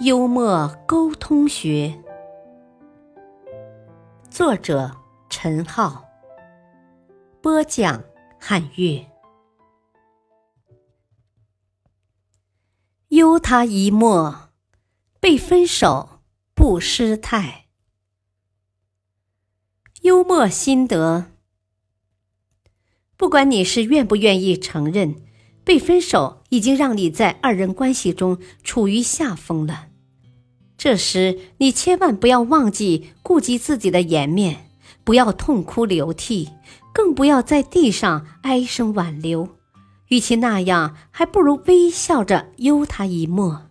幽默沟通学，作者。陈浩播讲，汉乐。悠他一默，被分手不失态。幽默心得：不管你是愿不愿意承认，被分手已经让你在二人关系中处于下风了。这时，你千万不要忘记顾及自己的颜面。不要痛哭流涕，更不要在地上哀声挽留。与其那样，还不如微笑着悠他一默。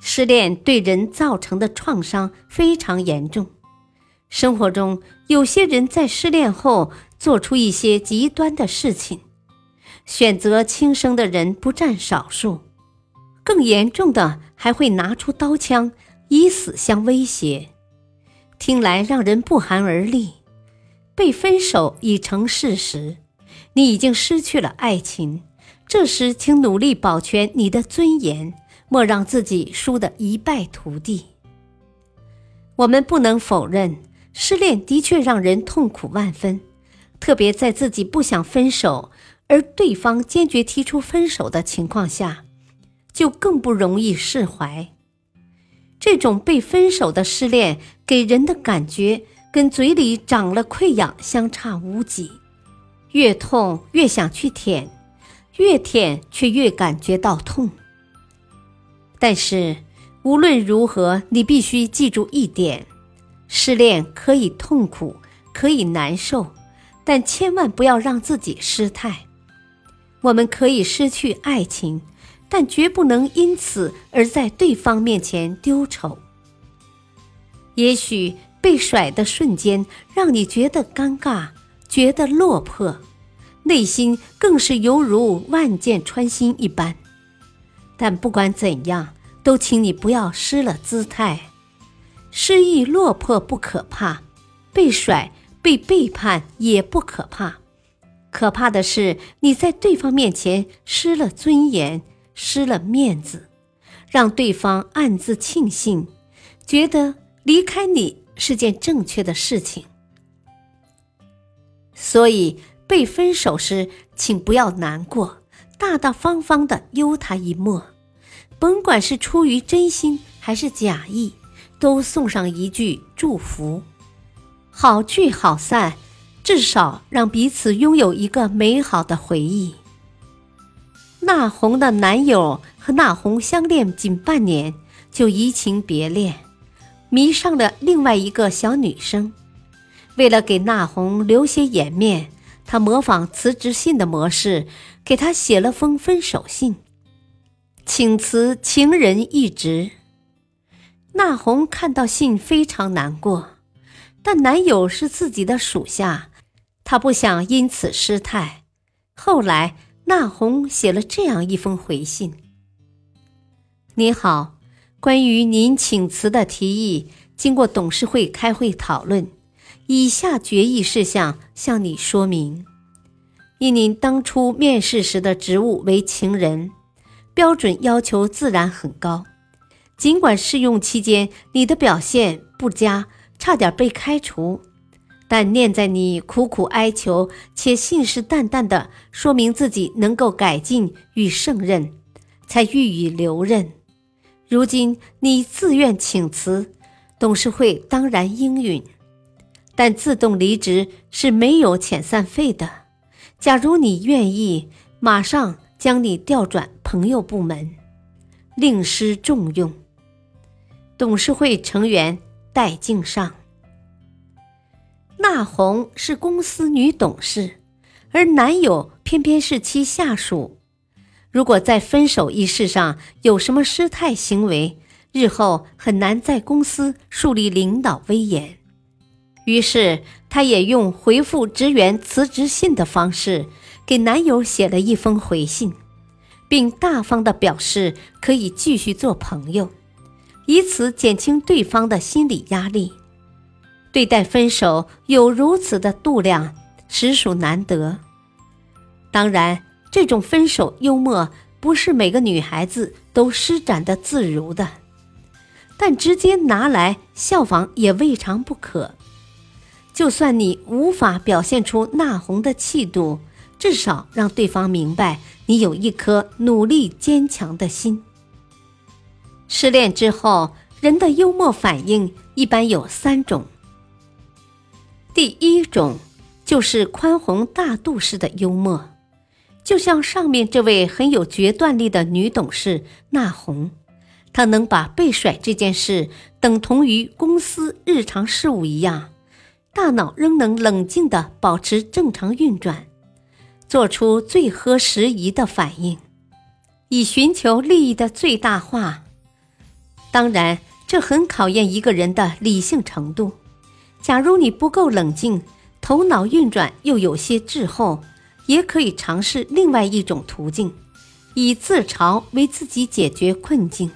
失恋对人造成的创伤非常严重。生活中，有些人在失恋后做出一些极端的事情，选择轻生的人不占少数，更严重的还会拿出刀枪，以死相威胁。听来让人不寒而栗，被分手已成事实，你已经失去了爱情。这时，请努力保全你的尊严，莫让自己输得一败涂地。我们不能否认，失恋的确让人痛苦万分，特别在自己不想分手，而对方坚决提出分手的情况下，就更不容易释怀。这种被分手的失恋给人的感觉，跟嘴里长了溃疡相差无几，越痛越想去舔，越舔却越感觉到痛。但是无论如何，你必须记住一点：失恋可以痛苦，可以难受，但千万不要让自己失态。我们可以失去爱情。但绝不能因此而在对方面前丢丑。也许被甩的瞬间让你觉得尴尬，觉得落魄，内心更是犹如万箭穿心一般。但不管怎样，都请你不要失了姿态。失意落魄不可怕，被甩、被背叛也不可怕，可怕的是你在对方面前失了尊严。失了面子，让对方暗自庆幸，觉得离开你是件正确的事情。所以被分手时，请不要难过，大大方方的悠他一默，甭管是出于真心还是假意，都送上一句祝福。好聚好散，至少让彼此拥有一个美好的回忆。娜红的男友和娜红相恋仅半年，就移情别恋，迷上了另外一个小女生。为了给娜红留些颜面，他模仿辞职信的模式，给她写了封分手信，请辞情人一职。娜红看到信非常难过，但男友是自己的属下，她不想因此失态。后来。那红写了这样一封回信：“您好，关于您请辞的提议，经过董事会开会讨论，以下决议事项向你说明：因您当初面试时的职务为情人，标准要求自然很高，尽管试用期间你的表现不佳，差点被开除。”但念在你苦苦哀求且信誓旦旦的说明自己能够改进与胜任，才予以留任。如今你自愿请辞，董事会当然应允。但自动离职是没有遣散费的。假如你愿意，马上将你调转朋友部门，另施重用。董事会成员戴敬上。娜红是公司女董事，而男友偏偏是其下属。如果在分手一事上有什么失态行为，日后很难在公司树立领导威严。于是，她也用回复职员辞职信的方式，给男友写了一封回信，并大方地表示可以继续做朋友，以此减轻对方的心理压力。对待分手有如此的度量，实属难得。当然，这种分手幽默不是每个女孩子都施展的自如的，但直接拿来效仿也未尝不可。就算你无法表现出那红的气度，至少让对方明白你有一颗努力坚强的心。失恋之后，人的幽默反应一般有三种。第一种就是宽宏大度式的幽默，就像上面这位很有决断力的女董事那红，她能把被甩这件事等同于公司日常事务一样，大脑仍能冷静地保持正常运转，做出最合时宜的反应，以寻求利益的最大化。当然，这很考验一个人的理性程度。假如你不够冷静，头脑运转又有些滞后，也可以尝试另外一种途径，以自嘲为自己解决困境。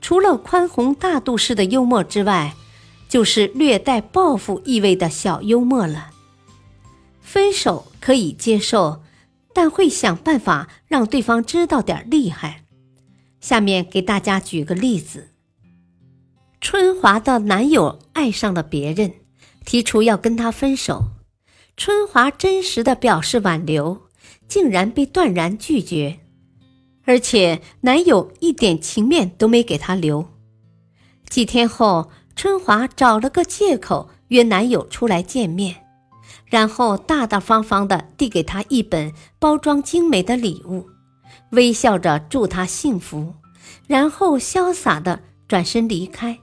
除了宽宏大度式的幽默之外，就是略带报复意味的小幽默了。分手可以接受，但会想办法让对方知道点厉害。下面给大家举个例子。春华的男友爱上了别人，提出要跟她分手。春华真实的表示挽留，竟然被断然拒绝，而且男友一点情面都没给她留。几天后，春华找了个借口约男友出来见面，然后大大方方的递给他一本包装精美的礼物，微笑着祝他幸福，然后潇洒的转身离开。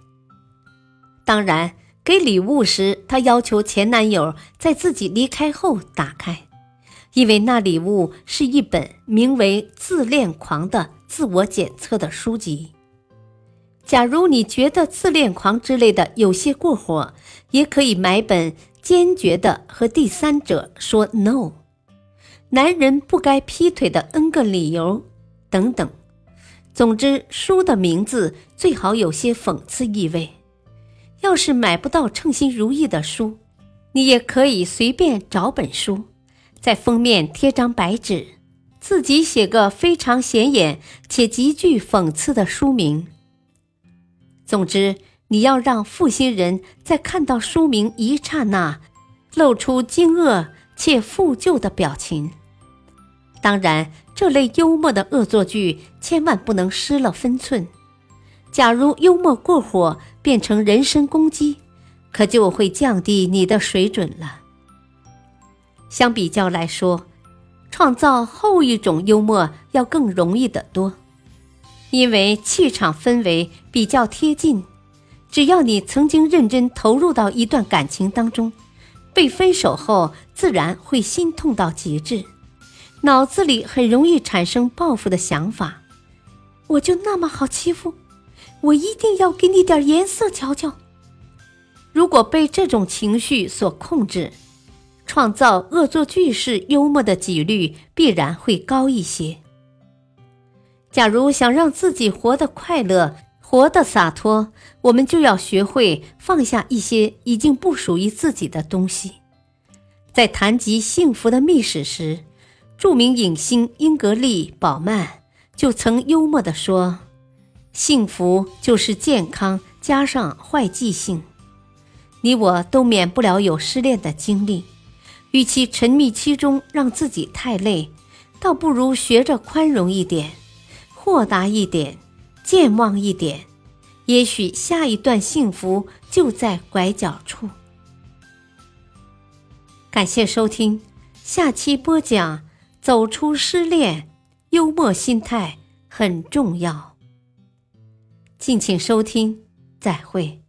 当然，给礼物时，她要求前男友在自己离开后打开，因为那礼物是一本名为《自恋狂》的自我检测的书籍。假如你觉得“自恋狂”之类的有些过火，也可以买本《坚决的和第三者说 no》，男人不该劈腿的 N 个理由等等。总之，书的名字最好有些讽刺意味。要是买不到称心如意的书，你也可以随便找本书，在封面贴张白纸，自己写个非常显眼且极具讽刺的书名。总之，你要让负心人在看到书名一刹那，露出惊愕且负疚的表情。当然，这类幽默的恶作剧千万不能失了分寸。假如幽默过火变成人身攻击，可就会降低你的水准了。相比较来说，创造后一种幽默要更容易得多，因为气场氛围比较贴近。只要你曾经认真投入到一段感情当中，被分手后自然会心痛到极致，脑子里很容易产生报复的想法。我就那么好欺负？我一定要给你点颜色瞧瞧。如果被这种情绪所控制，创造恶作剧式幽默的几率必然会高一些。假如想让自己活得快乐、活得洒脱，我们就要学会放下一些已经不属于自己的东西。在谈及幸福的秘史时，著名影星英格丽·宝曼就曾幽默地说。幸福就是健康加上坏记性，你我都免不了有失恋的经历。与其沉迷其中让自己太累，倒不如学着宽容一点，豁达一点，健忘一点。也许下一段幸福就在拐角处。感谢收听，下期播讲：走出失恋，幽默心态很重要。敬请收听，再会。